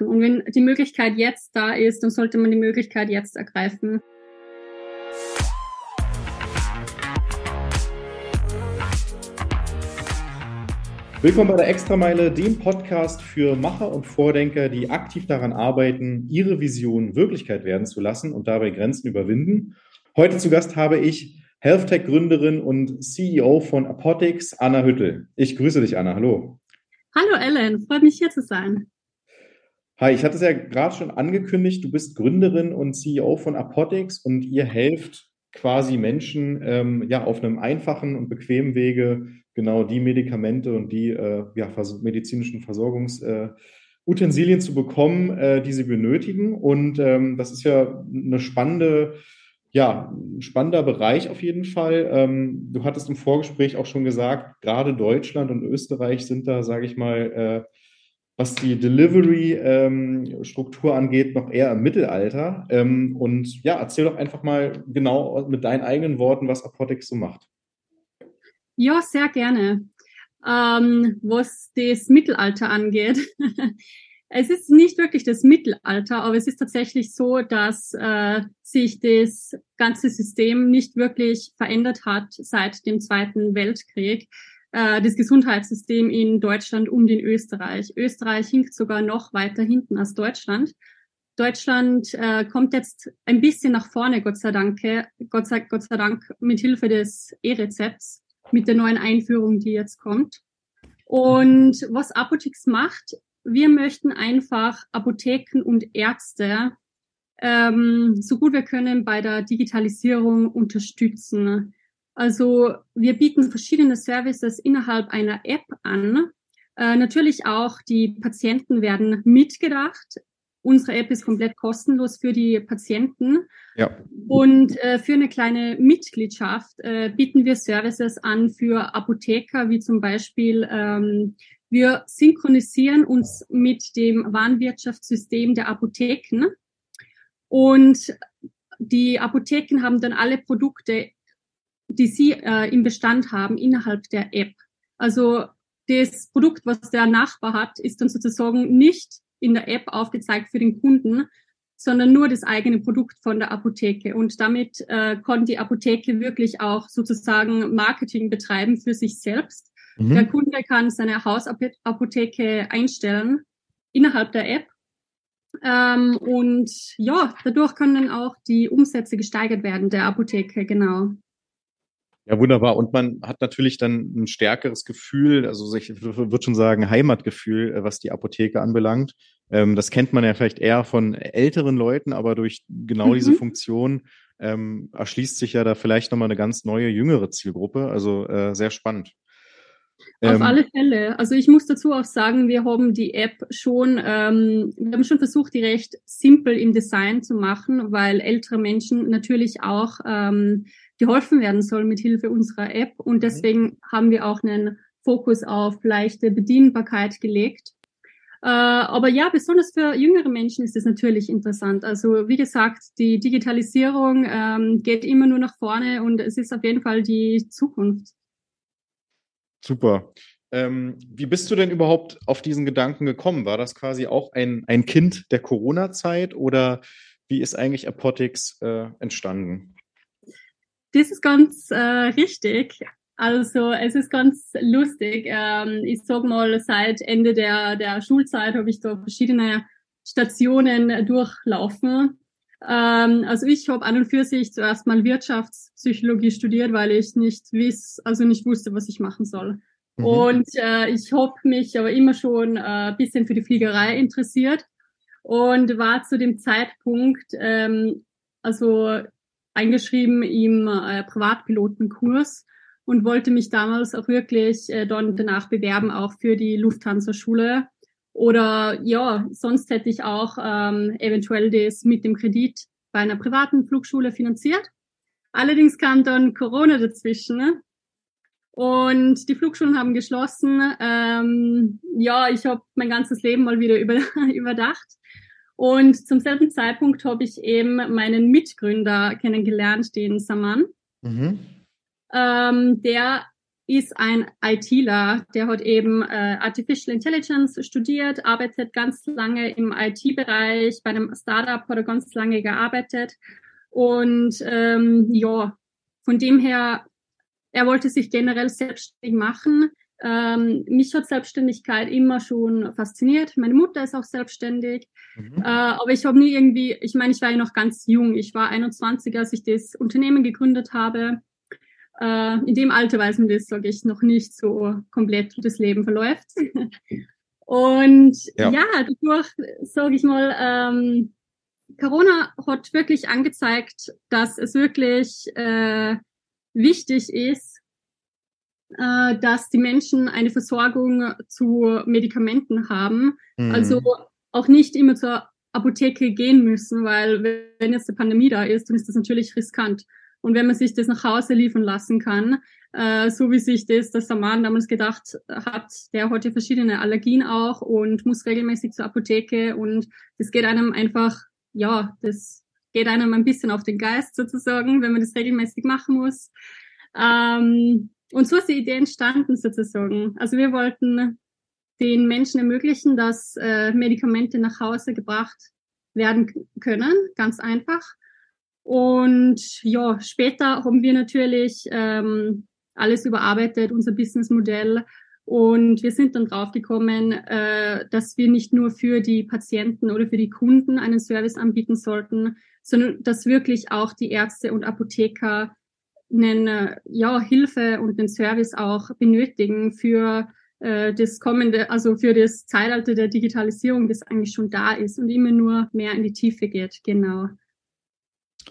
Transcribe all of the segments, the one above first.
Und wenn die Möglichkeit jetzt da ist, dann sollte man die Möglichkeit jetzt ergreifen. Willkommen bei der Extrameile, dem Podcast für Macher und Vordenker, die aktiv daran arbeiten, ihre Vision Wirklichkeit werden zu lassen und dabei Grenzen überwinden. Heute zu Gast habe ich HealthTech-Gründerin und CEO von Apotics, Anna Hüttel. Ich grüße dich, Anna. Hallo. Hallo, Ellen. Freut mich, hier zu sein. Hi, ich hatte es ja gerade schon angekündigt, du bist Gründerin und CEO von Apotics und ihr helft quasi Menschen ähm, ja auf einem einfachen und bequemen Wege genau die Medikamente und die äh, ja, vers medizinischen Versorgungsutensilien äh, zu bekommen, äh, die sie benötigen. Und ähm, das ist ja eine spannende, ja, ein spannender Bereich auf jeden Fall. Ähm, du hattest im Vorgespräch auch schon gesagt, gerade Deutschland und Österreich sind da, sage ich mal, äh, was die Delivery-Struktur ähm, angeht, noch eher im Mittelalter. Ähm, und ja, erzähl doch einfach mal genau mit deinen eigenen Worten, was Apotex so macht. Ja, sehr gerne. Ähm, was das Mittelalter angeht. es ist nicht wirklich das Mittelalter, aber es ist tatsächlich so, dass äh, sich das ganze System nicht wirklich verändert hat seit dem Zweiten Weltkrieg. Äh, das Gesundheitssystem in Deutschland und in Österreich. Österreich hinkt sogar noch weiter hinten als Deutschland. Deutschland äh, kommt jetzt ein bisschen nach vorne, Gott sei Dank, Gott sei, Gott sei Dank, mit Hilfe des E-Rezepts, mit der neuen Einführung, die jetzt kommt. Und was Apotex macht, wir möchten einfach Apotheken und Ärzte ähm, so gut wir können bei der Digitalisierung unterstützen. Also wir bieten verschiedene Services innerhalb einer App an. Äh, natürlich auch die Patienten werden mitgedacht. Unsere App ist komplett kostenlos für die Patienten. Ja. Und äh, für eine kleine Mitgliedschaft äh, bieten wir Services an für Apotheker, wie zum Beispiel ähm, wir synchronisieren uns mit dem Warenwirtschaftssystem der Apotheken. Und die Apotheken haben dann alle Produkte die Sie äh, im Bestand haben innerhalb der App. Also das Produkt, was der Nachbar hat, ist dann sozusagen nicht in der App aufgezeigt für den Kunden, sondern nur das eigene Produkt von der Apotheke. Und damit äh, kann die Apotheke wirklich auch sozusagen Marketing betreiben für sich selbst. Mhm. Der Kunde kann seine Hausapotheke einstellen innerhalb der App. Ähm, und ja, dadurch können auch die Umsätze gesteigert werden der Apotheke, genau. Ja, wunderbar. Und man hat natürlich dann ein stärkeres Gefühl, also ich würde schon sagen Heimatgefühl, äh, was die Apotheke anbelangt. Ähm, das kennt man ja vielleicht eher von älteren Leuten, aber durch genau mhm. diese Funktion ähm, erschließt sich ja da vielleicht nochmal eine ganz neue, jüngere Zielgruppe. Also äh, sehr spannend. Auf ähm, alle Fälle. Also ich muss dazu auch sagen, wir haben die App schon, ähm, wir haben schon versucht, die recht simpel im Design zu machen, weil ältere Menschen natürlich auch ähm, geholfen werden soll mit Hilfe unserer App. Und mhm. deswegen haben wir auch einen Fokus auf leichte Bedienbarkeit gelegt. Äh, aber ja, besonders für jüngere Menschen ist es natürlich interessant. Also wie gesagt, die Digitalisierung ähm, geht immer nur nach vorne und es ist auf jeden Fall die Zukunft. Super. Ähm, wie bist du denn überhaupt auf diesen Gedanken gekommen? War das quasi auch ein, ein Kind der Corona-Zeit oder wie ist eigentlich Apotics äh, entstanden? Das ist ganz äh, richtig. Also es ist ganz lustig. Ähm, ich sag mal, seit Ende der, der Schulzeit habe ich da verschiedene Stationen durchlaufen. Ähm, also ich habe an und für sich zuerst mal Wirtschaftspsychologie studiert, weil ich nicht wiss, also nicht wusste, was ich machen soll. Mhm. Und äh, ich habe mich aber immer schon äh, bisschen für die Fliegerei interessiert und war zu dem Zeitpunkt ähm, also eingeschrieben im äh, Privatpilotenkurs und wollte mich damals auch wirklich äh, dann danach bewerben, auch für die Lufthansa-Schule. Oder ja, sonst hätte ich auch ähm, eventuell das mit dem Kredit bei einer privaten Flugschule finanziert. Allerdings kam dann Corona dazwischen. Ne? Und die Flugschulen haben geschlossen. Ähm, ja, ich habe mein ganzes Leben mal wieder über, überdacht und zum selben Zeitpunkt habe ich eben meinen Mitgründer kennengelernt, den Saman, mhm. ähm, der ist ein ITler, der hat eben äh, Artificial Intelligence studiert, arbeitet ganz lange im IT-Bereich, bei einem Startup hat er ganz lange gearbeitet und ähm, ja, von dem her, er wollte sich generell selbstständig machen. Ähm, mich hat Selbstständigkeit immer schon fasziniert. Meine Mutter ist auch selbstständig. Mhm. Äh, aber ich habe nie irgendwie, ich meine, ich war ja noch ganz jung. Ich war 21, als ich das Unternehmen gegründet habe. Äh, in dem Alter weiß man das, sage ich, noch nicht so komplett, wie das Leben verläuft. Und ja, ja dadurch, sage ich mal, ähm, Corona hat wirklich angezeigt, dass es wirklich äh, wichtig ist, äh, dass die Menschen eine Versorgung zu Medikamenten haben. Mhm. Also auch nicht immer zur Apotheke gehen müssen, weil wenn jetzt eine Pandemie da ist, dann ist das natürlich riskant. Und wenn man sich das nach Hause liefern lassen kann, äh, so wie sich das der Saman damals gedacht hat, der hat ja verschiedene Allergien auch und muss regelmäßig zur Apotheke und das geht einem einfach, ja, das geht einem ein bisschen auf den Geist sozusagen, wenn man das regelmäßig machen muss. Ähm, und so ist die Idee entstanden sozusagen. Also wir wollten den Menschen ermöglichen, dass äh, Medikamente nach Hause gebracht werden können, ganz einfach. Und ja, später haben wir natürlich ähm, alles überarbeitet, unser Businessmodell. Und wir sind dann draufgekommen, äh, dass wir nicht nur für die Patienten oder für die Kunden einen Service anbieten sollten, sondern dass wirklich auch die Ärzte und Apotheker einen, äh, ja, Hilfe und einen Service auch benötigen für äh, das kommende, also für das Zeitalter der Digitalisierung, das eigentlich schon da ist und immer nur mehr in die Tiefe geht. Genau.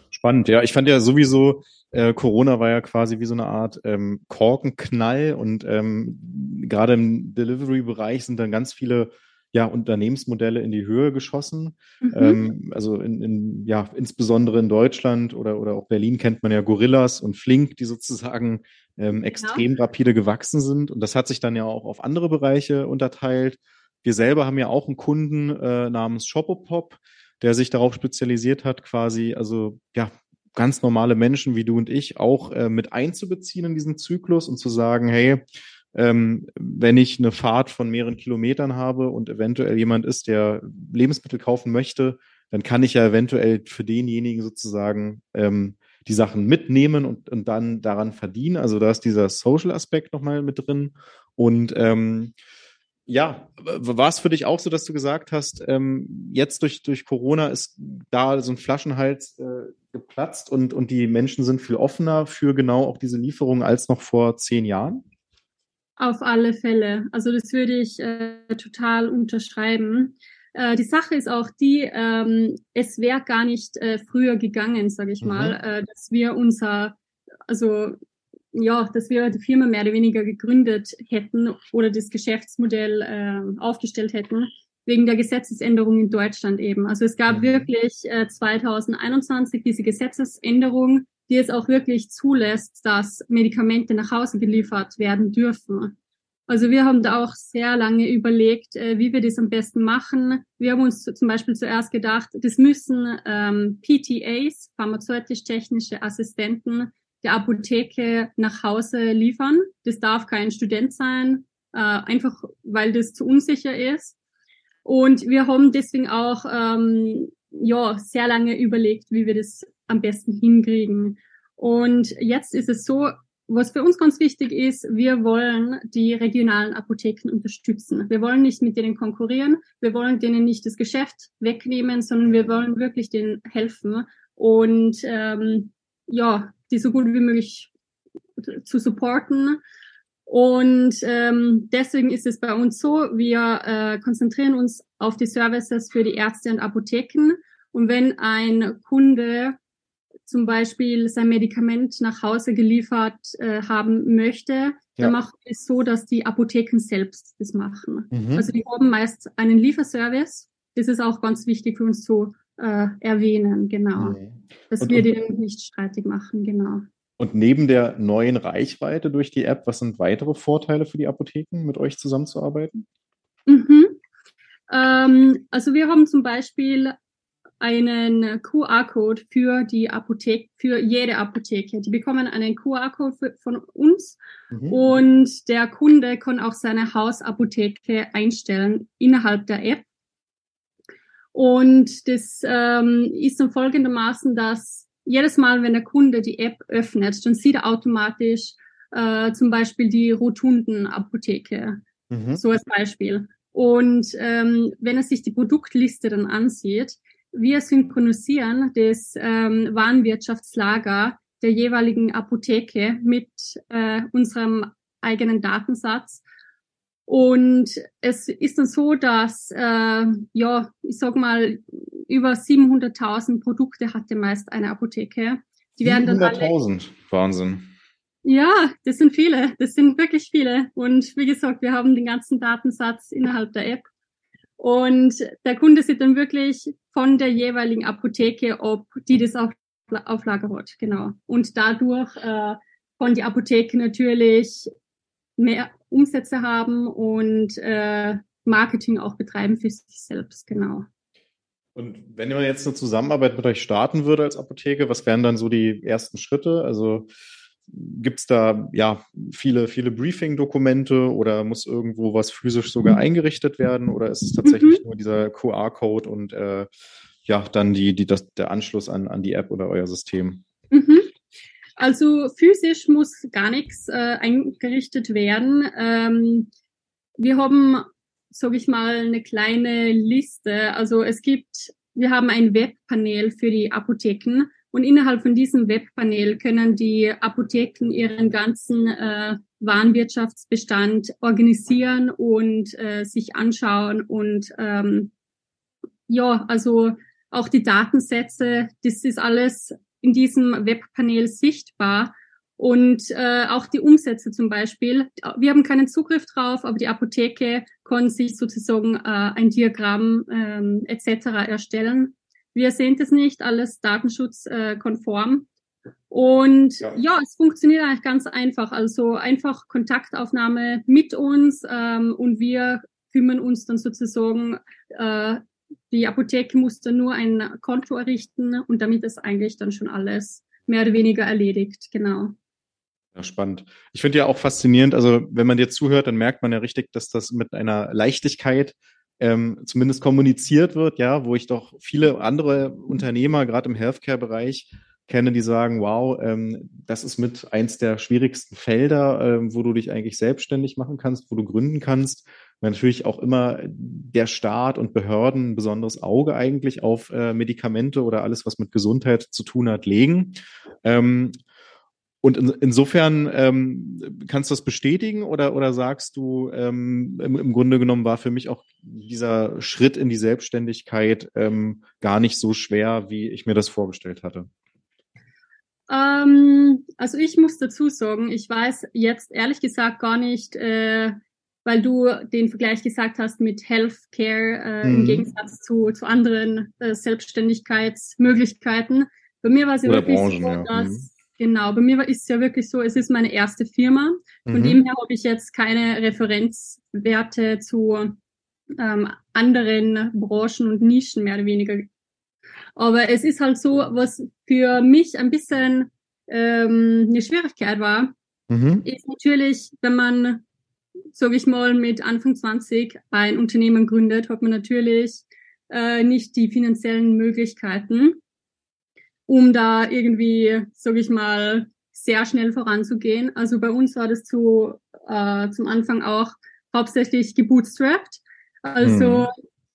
Spannend, ja. Ich fand ja sowieso, äh, Corona war ja quasi wie so eine Art ähm, Korkenknall und ähm, gerade im Delivery-Bereich sind dann ganz viele ja, Unternehmensmodelle in die Höhe geschossen. Mhm. Ähm, also in, in, ja, insbesondere in Deutschland oder, oder auch Berlin kennt man ja Gorillas und Flink, die sozusagen ähm, extrem ja. rapide gewachsen sind. Und das hat sich dann ja auch auf andere Bereiche unterteilt. Wir selber haben ja auch einen Kunden äh, namens Shopopop, der sich darauf spezialisiert hat, quasi, also ja, ganz normale Menschen wie du und ich auch äh, mit einzubeziehen in diesen Zyklus und zu sagen, hey, ähm, wenn ich eine Fahrt von mehreren Kilometern habe und eventuell jemand ist, der Lebensmittel kaufen möchte, dann kann ich ja eventuell für denjenigen sozusagen ähm, die Sachen mitnehmen und, und dann daran verdienen. Also da ist dieser Social-Aspekt nochmal mit drin. Und ähm, ja, war es für dich auch so, dass du gesagt hast, ähm, jetzt durch, durch Corona ist da so ein Flaschenhals äh, geplatzt und, und die Menschen sind viel offener für genau auch diese Lieferungen als noch vor zehn Jahren? Auf alle Fälle. Also das würde ich äh, total unterschreiben. Äh, die Sache ist auch die, ähm, es wäre gar nicht äh, früher gegangen, sage ich mhm. mal, äh, dass wir unser, also ja, dass wir die Firma mehr oder weniger gegründet hätten oder das Geschäftsmodell äh, aufgestellt hätten, wegen der Gesetzesänderung in Deutschland eben. Also es gab mhm. wirklich äh, 2021 diese Gesetzesänderung, die es auch wirklich zulässt, dass Medikamente nach Hause geliefert werden dürfen. Also wir haben da auch sehr lange überlegt, äh, wie wir das am besten machen. Wir haben uns zum Beispiel zuerst gedacht, das müssen ähm, PTAs, pharmazeutisch-technische Assistenten, der Apotheke nach Hause liefern. Das darf kein Student sein, äh, einfach weil das zu unsicher ist. Und wir haben deswegen auch ähm, ja sehr lange überlegt, wie wir das am besten hinkriegen. Und jetzt ist es so, was für uns ganz wichtig ist, wir wollen die regionalen Apotheken unterstützen. Wir wollen nicht mit denen konkurrieren, wir wollen denen nicht das Geschäft wegnehmen, sondern wir wollen wirklich denen helfen und ähm, ja, die so gut wie möglich zu supporten. Und ähm, deswegen ist es bei uns so, wir äh, konzentrieren uns auf die Services für die Ärzte und Apotheken. Und wenn ein Kunde zum Beispiel sein Medikament nach Hause geliefert äh, haben möchte, ja. dann macht es so, dass die Apotheken selbst das machen. Mhm. Also die haben meist einen Lieferservice. Das ist auch ganz wichtig für uns zu äh, erwähnen, genau. Mhm. Dass und, wir den nicht streitig machen, genau. Und neben der neuen Reichweite durch die App, was sind weitere Vorteile für die Apotheken, mit euch zusammenzuarbeiten? Mhm. Ähm, also wir haben zum Beispiel einen QR-Code für die Apotheke, für jede Apotheke. Die bekommen einen QR-Code von uns mhm. und der Kunde kann auch seine Hausapotheke einstellen innerhalb der App. Und das ähm, ist dann folgendermaßen, dass jedes Mal, wenn der Kunde die App öffnet, dann sieht er automatisch äh, zum Beispiel die Rotundenapotheke. Mhm. So als Beispiel. Und ähm, wenn er sich die Produktliste dann ansieht, wir synchronisieren das ähm, Warenwirtschaftslager der jeweiligen Apotheke mit äh, unserem eigenen Datensatz. Und es ist dann so, dass, äh, ja, ich sag mal, über 700.000 Produkte hatte meist eine Apotheke. Die werden dann 700.000, Wahnsinn. Ja, das sind viele. Das sind wirklich viele. Und wie gesagt, wir haben den ganzen Datensatz innerhalb der App. Und der Kunde sieht dann wirklich von der jeweiligen Apotheke, ob die das auf, auf Lager hat. Genau. Und dadurch äh, kann die Apotheke natürlich mehr Umsätze haben und äh, Marketing auch betreiben für sich selbst. Genau. Und wenn man jetzt eine Zusammenarbeit mit euch starten würde als Apotheke, was wären dann so die ersten Schritte? Also Gibt es da ja viele, viele Briefing-Dokumente oder muss irgendwo was physisch sogar mhm. eingerichtet werden oder ist es tatsächlich mhm. nur dieser QR-Code und äh, ja, dann die, die, das, der Anschluss an, an die App oder euer System? Mhm. Also physisch muss gar nichts äh, eingerichtet werden. Ähm, wir haben, sage ich mal, eine kleine Liste. Also es gibt, wir haben ein Webpanel für die Apotheken und innerhalb von diesem Webpanel können die Apotheken ihren ganzen äh, Warenwirtschaftsbestand organisieren und äh, sich anschauen und ähm, ja, also auch die Datensätze, das ist alles in diesem Webpanel sichtbar und äh, auch die Umsätze zum Beispiel. Wir haben keinen Zugriff drauf, aber die Apotheke kann sich sozusagen äh, ein Diagramm ähm, etc. erstellen wir sehen das nicht, alles datenschutzkonform. Und ja. ja. es funktioniert eigentlich ganz einfach. Also einfach Kontaktaufnahme mit uns ähm, und wir kümmern uns dann sozusagen, äh, die Apotheke muss dann nur ein Konto errichten und damit ist eigentlich dann schon alles mehr oder weniger erledigt, genau. Ja, spannend. Ich finde ja auch faszinierend, also wenn man dir zuhört, dann merkt man ja richtig, dass das mit einer Leichtigkeit ähm, zumindest kommuniziert wird, ja, wo ich doch viele andere Unternehmer, gerade im Healthcare-Bereich, kenne, die sagen, wow, ähm, das ist mit eins der schwierigsten Felder, ähm, wo du dich eigentlich selbstständig machen kannst, wo du gründen kannst. Weil natürlich auch immer der Staat und Behörden ein besonderes Auge eigentlich auf äh, Medikamente oder alles, was mit Gesundheit zu tun hat, legen. Ähm, und in, insofern ähm, kannst du das bestätigen oder, oder sagst du, ähm, im, im Grunde genommen war für mich auch dieser Schritt in die Selbstständigkeit ähm, gar nicht so schwer, wie ich mir das vorgestellt hatte? Ähm, also ich muss dazu sagen, ich weiß jetzt ehrlich gesagt gar nicht, äh, weil du den Vergleich gesagt hast mit Healthcare äh, mhm. im Gegensatz zu, zu anderen äh, Selbstständigkeitsmöglichkeiten. Bei mir war es ja wirklich Branchen, so, dass mhm Genau, bei mir ist es ja wirklich so, es ist meine erste Firma. Von mhm. dem her habe ich jetzt keine Referenzwerte zu ähm, anderen Branchen und Nischen mehr oder weniger. Aber es ist halt so, was für mich ein bisschen ähm, eine Schwierigkeit war, mhm. ist natürlich, wenn man, sage ich mal, mit Anfang 20 ein Unternehmen gründet, hat man natürlich äh, nicht die finanziellen Möglichkeiten um da irgendwie, sage ich mal, sehr schnell voranzugehen. Also bei uns war das zu, äh, zum Anfang auch hauptsächlich gebootstrapped. Also hm.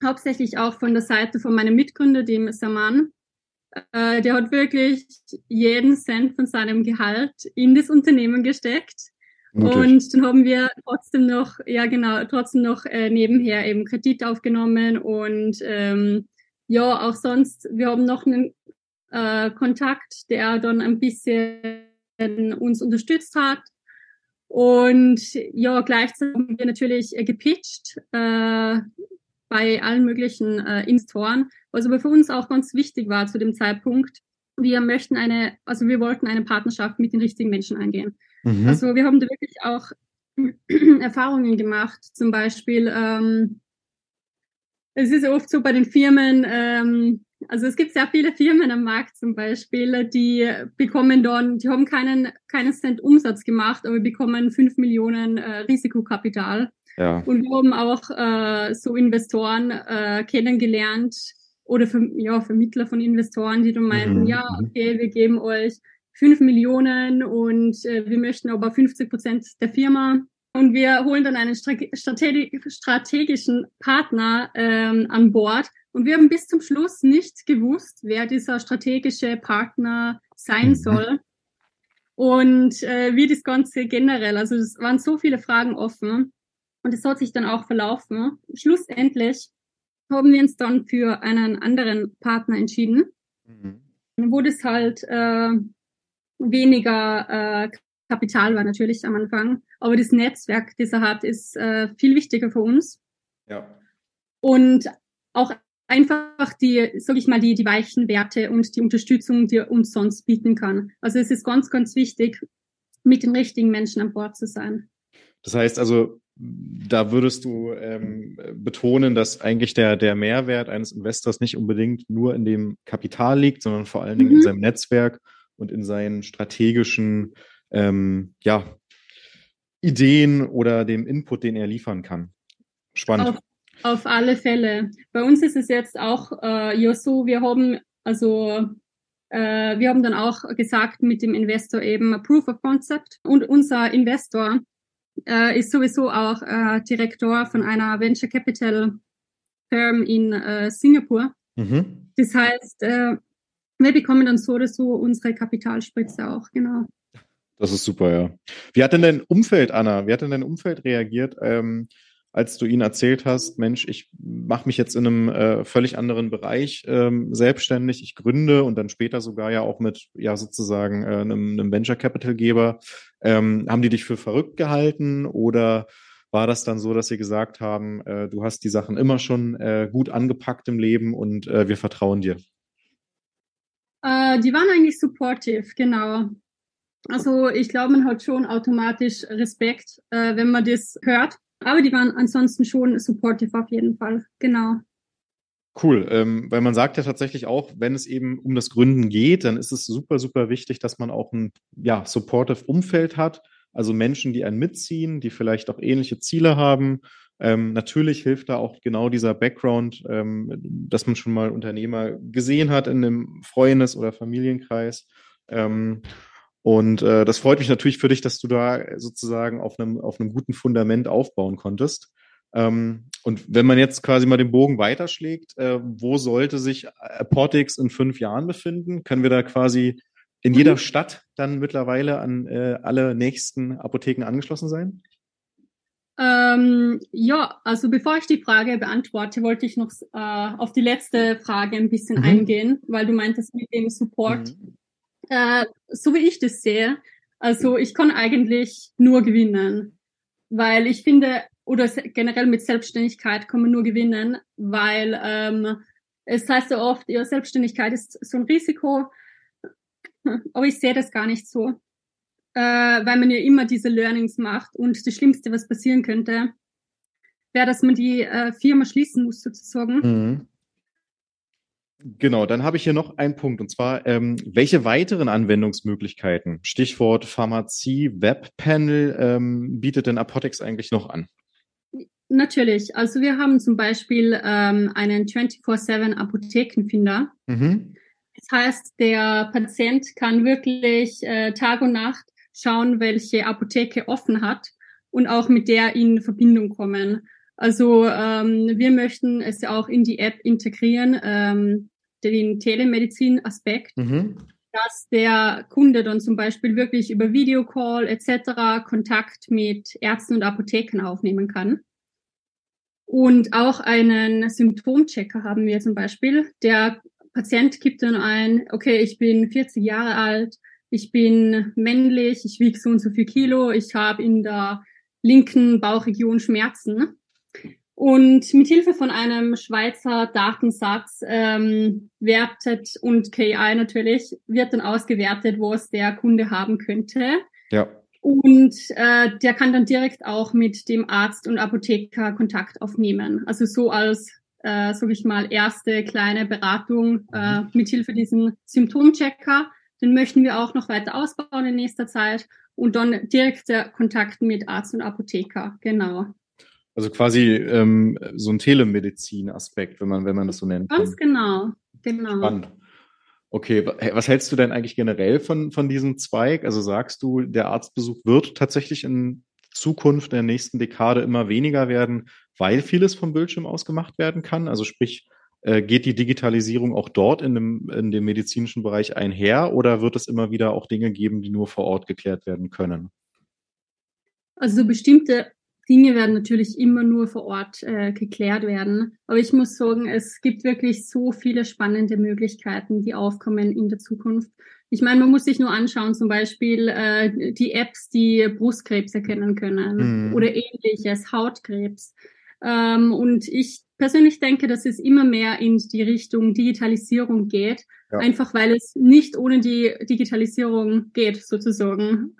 hauptsächlich auch von der Seite von meinem Mitgründer, dem Saman. Äh, der hat wirklich jeden Cent von seinem Gehalt in das Unternehmen gesteckt. Mutig. Und dann haben wir trotzdem noch, ja genau, trotzdem noch äh, nebenher eben Kredit aufgenommen und ähm, ja, auch sonst, wir haben noch einen äh, Kontakt, der dann ein bisschen uns unterstützt hat. Und ja, gleichzeitig haben wir natürlich äh, gepitcht äh, bei allen möglichen äh, Investoren, was aber für uns auch ganz wichtig war zu dem Zeitpunkt. Wir möchten eine, also wir wollten eine Partnerschaft mit den richtigen Menschen eingehen. Mhm. Also wir haben da wirklich auch Erfahrungen gemacht, zum Beispiel, ähm, es ist oft so bei den Firmen, ähm, Also es gibt sehr viele Firmen am Markt zum Beispiel, die bekommen dann, die haben keinen, keinen Cent Umsatz gemacht, aber bekommen fünf Millionen äh, Risikokapital. Ja. Und wir haben auch äh, so Investoren äh, kennengelernt oder für, ja, Vermittler von Investoren, die dann meinten, mhm. ja, mhm. okay, wir geben euch fünf Millionen und äh, wir möchten aber 50 Prozent der Firma. Und wir holen dann einen strategischen Partner ähm, an Bord. Und wir haben bis zum Schluss nicht gewusst, wer dieser strategische Partner sein mhm. soll. Und äh, wie das Ganze generell. Also es waren so viele Fragen offen. Und es hat sich dann auch verlaufen. Schlussendlich haben wir uns dann für einen anderen Partner entschieden, mhm. wo das halt äh, weniger äh, Kapital war natürlich am Anfang, aber das Netzwerk, das er hat, ist äh, viel wichtiger für uns. Ja. Und auch einfach die, sag ich mal, die, die weichen Werte und die Unterstützung, die er uns sonst bieten kann. Also es ist ganz, ganz wichtig, mit den richtigen Menschen an Bord zu sein. Das heißt also, da würdest du ähm, betonen, dass eigentlich der, der Mehrwert eines Investors nicht unbedingt nur in dem Kapital liegt, sondern vor allen Dingen mhm. in seinem Netzwerk und in seinen strategischen ähm, ja, Ideen oder dem Input, den er liefern kann. Spannend. Auf, auf alle Fälle. Bei uns ist es jetzt auch äh, ja so, wir haben also äh, wir haben dann auch gesagt mit dem Investor eben Proof of Concept und unser Investor äh, ist sowieso auch äh, Direktor von einer Venture Capital Firm in äh, Singapur. Mhm. Das heißt, äh, wir bekommen dann so oder so unsere Kapitalspritze auch, genau. Das ist super, ja. Wie hat denn dein Umfeld, Anna, wie hat denn dein Umfeld reagiert, ähm, als du ihnen erzählt hast, Mensch, ich mache mich jetzt in einem äh, völlig anderen Bereich ähm, selbstständig, ich gründe und dann später sogar ja auch mit, ja sozusagen äh, einem, einem Venture Capital Geber. Ähm, haben die dich für verrückt gehalten oder war das dann so, dass sie gesagt haben, äh, du hast die Sachen immer schon äh, gut angepackt im Leben und äh, wir vertrauen dir? Äh, die waren eigentlich supportive, genau. Also ich glaube, man hat schon automatisch Respekt, äh, wenn man das hört. Aber die waren ansonsten schon supportive auf jeden Fall, genau. Cool, ähm, weil man sagt ja tatsächlich auch, wenn es eben um das Gründen geht, dann ist es super, super wichtig, dass man auch ein ja, supportive Umfeld hat. Also Menschen, die einen mitziehen, die vielleicht auch ähnliche Ziele haben. Ähm, natürlich hilft da auch genau dieser Background, ähm, dass man schon mal Unternehmer gesehen hat in einem Freundes- oder Familienkreis. Ähm, und äh, das freut mich natürlich für dich, dass du da sozusagen auf einem, auf einem guten Fundament aufbauen konntest. Ähm, und wenn man jetzt quasi mal den Bogen weiterschlägt, äh, wo sollte sich Portix in fünf Jahren befinden? Können wir da quasi in jeder mhm. Stadt dann mittlerweile an äh, alle nächsten Apotheken angeschlossen sein? Ähm, ja, also bevor ich die Frage beantworte, wollte ich noch äh, auf die letzte Frage ein bisschen mhm. eingehen, weil du meintest mit dem Support. Mhm. Äh, so wie ich das sehe, also ich kann eigentlich nur gewinnen, weil ich finde, oder generell mit Selbstständigkeit kann man nur gewinnen, weil ähm, es heißt ja oft, ja, Selbstständigkeit ist so ein Risiko, aber ich sehe das gar nicht so, äh, weil man ja immer diese Learnings macht und das Schlimmste, was passieren könnte, wäre, dass man die äh, Firma schließen muss sozusagen. Mhm. Genau, dann habe ich hier noch einen Punkt und zwar, ähm, welche weiteren Anwendungsmöglichkeiten, Stichwort Pharmazie, Webpanel, ähm, bietet denn Apotex eigentlich noch an? Natürlich, also wir haben zum Beispiel ähm, einen 24-7 Apothekenfinder. Mhm. Das heißt, der Patient kann wirklich äh, Tag und Nacht schauen, welche Apotheke offen hat und auch mit der in Verbindung kommen. Also ähm, wir möchten es auch in die App integrieren, ähm, den Telemedizin-Aspekt, mhm. dass der Kunde dann zum Beispiel wirklich über Videocall etc. Kontakt mit Ärzten und Apotheken aufnehmen kann. Und auch einen Symptomchecker haben wir zum Beispiel. Der Patient gibt dann ein, okay, ich bin 40 Jahre alt, ich bin männlich, ich wiege so und so viel Kilo, ich habe in der linken Bauchregion Schmerzen. Und mit Hilfe von einem Schweizer Datensatz ähm, wertet und KI natürlich wird dann ausgewertet, was der Kunde haben könnte. Ja. Und äh, der kann dann direkt auch mit dem Arzt und Apotheker Kontakt aufnehmen. Also so als äh, sage ich mal, erste kleine Beratung äh, mhm. mithilfe diesen Symptomchecker. Den möchten wir auch noch weiter ausbauen in nächster Zeit und dann direkt der Kontakt mit Arzt und Apotheker, genau. Also quasi ähm, so ein Telemedizin-Aspekt, wenn man, wenn man das so nennt. Ganz genau, genau. Spannend. Okay, was hältst du denn eigentlich generell von, von diesem Zweig? Also sagst du, der Arztbesuch wird tatsächlich in Zukunft, in der nächsten Dekade immer weniger werden, weil vieles vom Bildschirm aus gemacht werden kann? Also sprich, äh, geht die Digitalisierung auch dort in dem, in dem medizinischen Bereich einher oder wird es immer wieder auch Dinge geben, die nur vor Ort geklärt werden können? Also bestimmte Dinge werden natürlich immer nur vor Ort äh, geklärt werden. Aber ich muss sagen, es gibt wirklich so viele spannende Möglichkeiten, die aufkommen in der Zukunft. Ich meine, man muss sich nur anschauen, zum Beispiel äh, die Apps, die Brustkrebs erkennen können mhm. oder ähnliches, Hautkrebs. Ähm, und ich persönlich denke, dass es immer mehr in die Richtung Digitalisierung geht, ja. einfach weil es nicht ohne die Digitalisierung geht, sozusagen.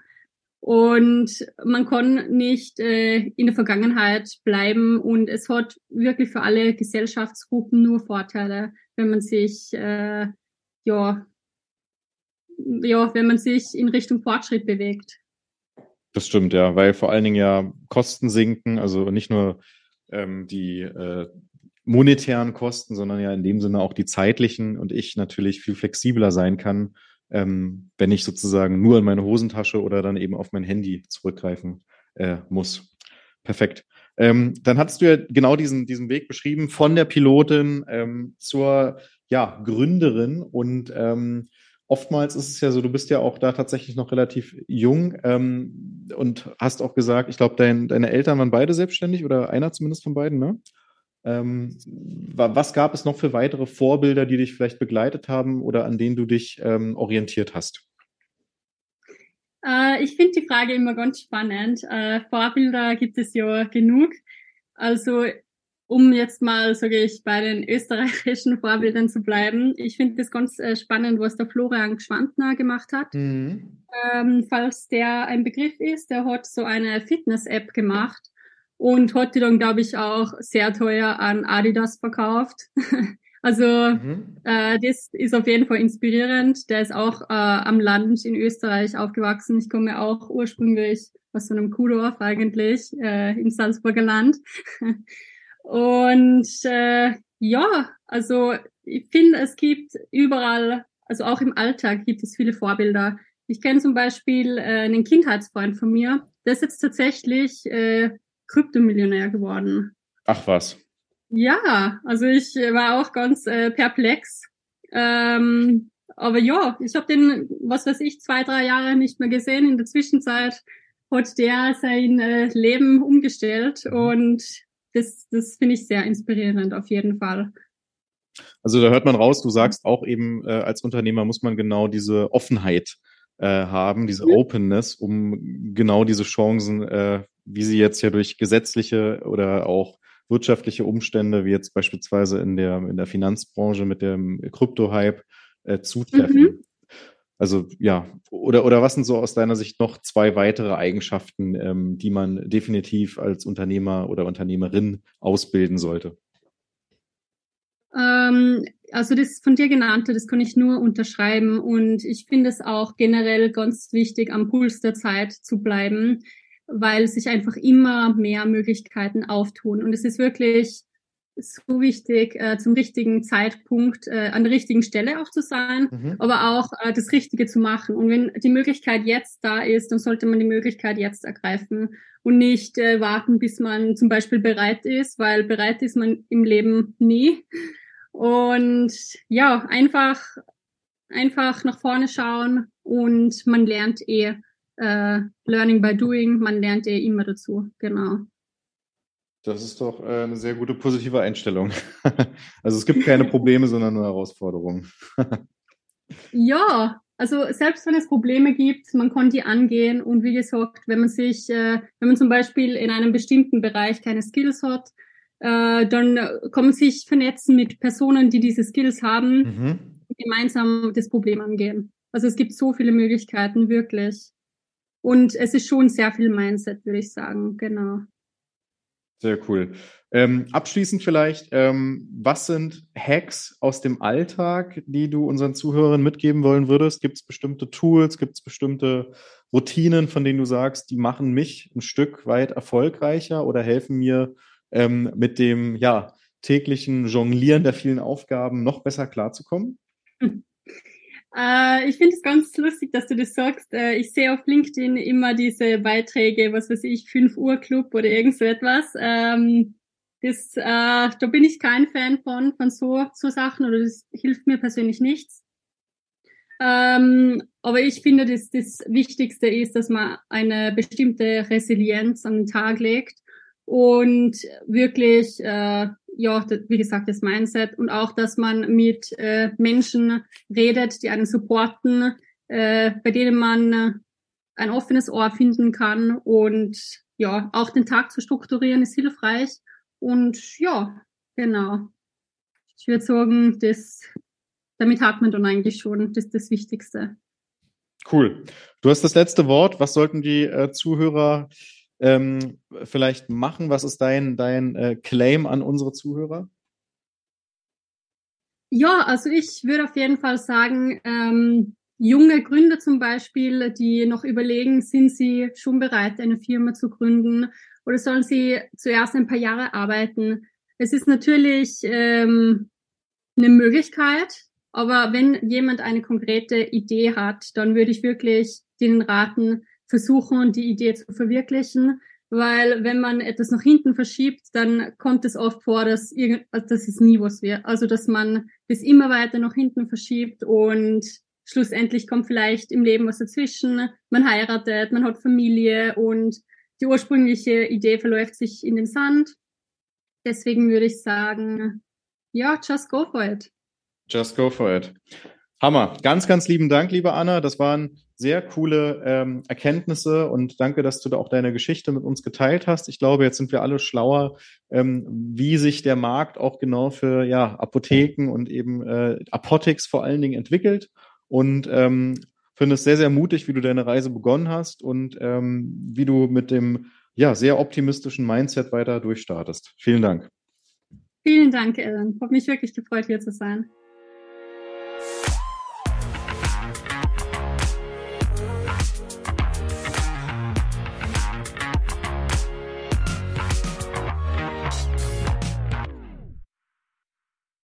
Und man kann nicht äh, in der Vergangenheit bleiben und es hat wirklich für alle Gesellschaftsgruppen nur Vorteile, wenn man sich äh, ja ja, wenn man sich in Richtung Fortschritt bewegt. Das stimmt, ja, weil vor allen Dingen ja Kosten sinken, also nicht nur ähm, die äh, monetären Kosten, sondern ja in dem Sinne auch die zeitlichen und ich natürlich viel flexibler sein kann, ähm, wenn ich sozusagen nur in meine Hosentasche oder dann eben auf mein Handy zurückgreifen äh, muss. Perfekt. Ähm, dann hattest du ja genau diesen, diesen Weg beschrieben von der Pilotin ähm, zur ja, Gründerin und ähm, oftmals ist es ja so, du bist ja auch da tatsächlich noch relativ jung ähm, und hast auch gesagt, ich glaube, dein, deine Eltern waren beide selbstständig oder einer zumindest von beiden, ne? Ähm, was gab es noch für weitere Vorbilder, die dich vielleicht begleitet haben oder an denen du dich ähm, orientiert hast? Äh, ich finde die Frage immer ganz spannend. Äh, Vorbilder gibt es ja genug. Also um jetzt mal, sage ich, bei den österreichischen Vorbildern zu bleiben. Ich finde das ganz äh, spannend, was der Florian Gschwandner gemacht hat. Mhm. Ähm, falls der ein Begriff ist, der hat so eine Fitness-App gemacht und hat die dann, glaube ich, auch sehr teuer an Adidas verkauft. also mhm. äh, das ist auf jeden Fall inspirierend. Der ist auch äh, am Land in Österreich aufgewachsen. Ich komme auch ursprünglich aus so einem Kuhdorf eigentlich, äh, im Salzburger Land. Und äh, ja, also ich finde, es gibt überall, also auch im Alltag gibt es viele Vorbilder. Ich kenne zum Beispiel äh, einen Kindheitsfreund von mir, der ist jetzt tatsächlich äh, Kryptomillionär geworden. Ach was. Ja, also ich war auch ganz äh, perplex. Ähm, aber ja, ich habe den, was weiß ich, zwei, drei Jahre nicht mehr gesehen. In der Zwischenzeit hat der sein äh, Leben umgestellt mhm. und das, das finde ich sehr inspirierend auf jeden Fall. Also da hört man raus, du sagst auch eben, äh, als Unternehmer muss man genau diese Offenheit äh, haben, diese mhm. Openness, um genau diese Chancen, äh, wie sie jetzt ja durch gesetzliche oder auch wirtschaftliche Umstände, wie jetzt beispielsweise in der, in der Finanzbranche mit dem Krypto-Hype, äh, zutreffen. Mhm. Also ja, oder, oder was sind so aus deiner Sicht noch zwei weitere Eigenschaften, ähm, die man definitiv als Unternehmer oder Unternehmerin ausbilden sollte? Ähm, also das von dir genannte, das kann ich nur unterschreiben und ich finde es auch generell ganz wichtig, am Puls der Zeit zu bleiben, weil sich einfach immer mehr Möglichkeiten auftun und es ist wirklich so wichtig, äh, zum richtigen Zeitpunkt äh, an der richtigen Stelle auch zu sein, mhm. aber auch äh, das Richtige zu machen. Und wenn die Möglichkeit jetzt da ist, dann sollte man die Möglichkeit jetzt ergreifen und nicht äh, warten, bis man zum Beispiel bereit ist, weil bereit ist man im Leben nie. Und ja, einfach, einfach nach vorne schauen und man lernt eh, äh, learning by doing, man lernt eh immer dazu, genau. Das ist doch äh, eine sehr gute positive Einstellung. also es gibt keine Probleme, sondern nur Herausforderungen. ja, also selbst wenn es Probleme gibt, man kann die angehen und wie gesagt, wenn man sich, äh, wenn man zum Beispiel in einem bestimmten Bereich keine Skills hat, äh, dann kann man sich vernetzen mit Personen, die diese Skills haben, mhm. gemeinsam das Problem angehen. Also es gibt so viele Möglichkeiten, wirklich. Und es ist schon sehr viel Mindset, würde ich sagen, genau. Sehr cool. Ähm, abschließend vielleicht, ähm, was sind Hacks aus dem Alltag, die du unseren Zuhörern mitgeben wollen würdest? Gibt es bestimmte Tools, gibt es bestimmte Routinen, von denen du sagst, die machen mich ein Stück weit erfolgreicher oder helfen mir ähm, mit dem ja, täglichen Jonglieren der vielen Aufgaben noch besser klarzukommen? Hm. Äh, ich finde es ganz lustig, dass du das sagst. Äh, ich sehe auf LinkedIn immer diese Beiträge, was weiß ich, 5 Uhr Club oder irgend so etwas. Ähm, das, äh, da bin ich kein Fan von, von so, so Sachen oder das hilft mir persönlich nichts. Ähm, aber ich finde, dass das Wichtigste ist, dass man eine bestimmte Resilienz an den Tag legt und wirklich, äh, ja, wie gesagt, das Mindset und auch, dass man mit äh, Menschen redet, die einen supporten, äh, bei denen man ein offenes Ohr finden kann und ja, auch den Tag zu strukturieren ist hilfreich und ja, genau. Ich würde sagen, das, damit hat man dann eigentlich schon, das ist das Wichtigste. Cool. Du hast das letzte Wort. Was sollten die äh, Zuhörer ähm, vielleicht machen? Was ist dein, dein äh, Claim an unsere Zuhörer? Ja, also ich würde auf jeden Fall sagen, ähm, junge Gründer zum Beispiel, die noch überlegen, sind sie schon bereit, eine Firma zu gründen oder sollen sie zuerst ein paar Jahre arbeiten? Es ist natürlich ähm, eine Möglichkeit, aber wenn jemand eine konkrete Idee hat, dann würde ich wirklich den raten, versuchen, die Idee zu verwirklichen. Weil wenn man etwas nach hinten verschiebt, dann kommt es oft vor, dass, irgend, dass es nie was wird. Also dass man das immer weiter nach hinten verschiebt und schlussendlich kommt vielleicht im Leben was dazwischen. Man heiratet, man hat Familie und die ursprüngliche Idee verläuft sich in den Sand. Deswegen würde ich sagen, ja, just go for it. Just go for it. Hammer. Ganz, ganz lieben Dank, liebe Anna. Das waren sehr coole ähm, Erkenntnisse und danke, dass du da auch deine Geschichte mit uns geteilt hast. Ich glaube, jetzt sind wir alle schlauer, ähm, wie sich der Markt auch genau für ja, Apotheken und eben äh, Apotics vor allen Dingen entwickelt. Und ähm, finde es sehr, sehr mutig, wie du deine Reise begonnen hast und ähm, wie du mit dem ja, sehr optimistischen Mindset weiter durchstartest. Vielen Dank. Vielen Dank, Ellen. Hat mich wirklich gefreut, hier zu sein.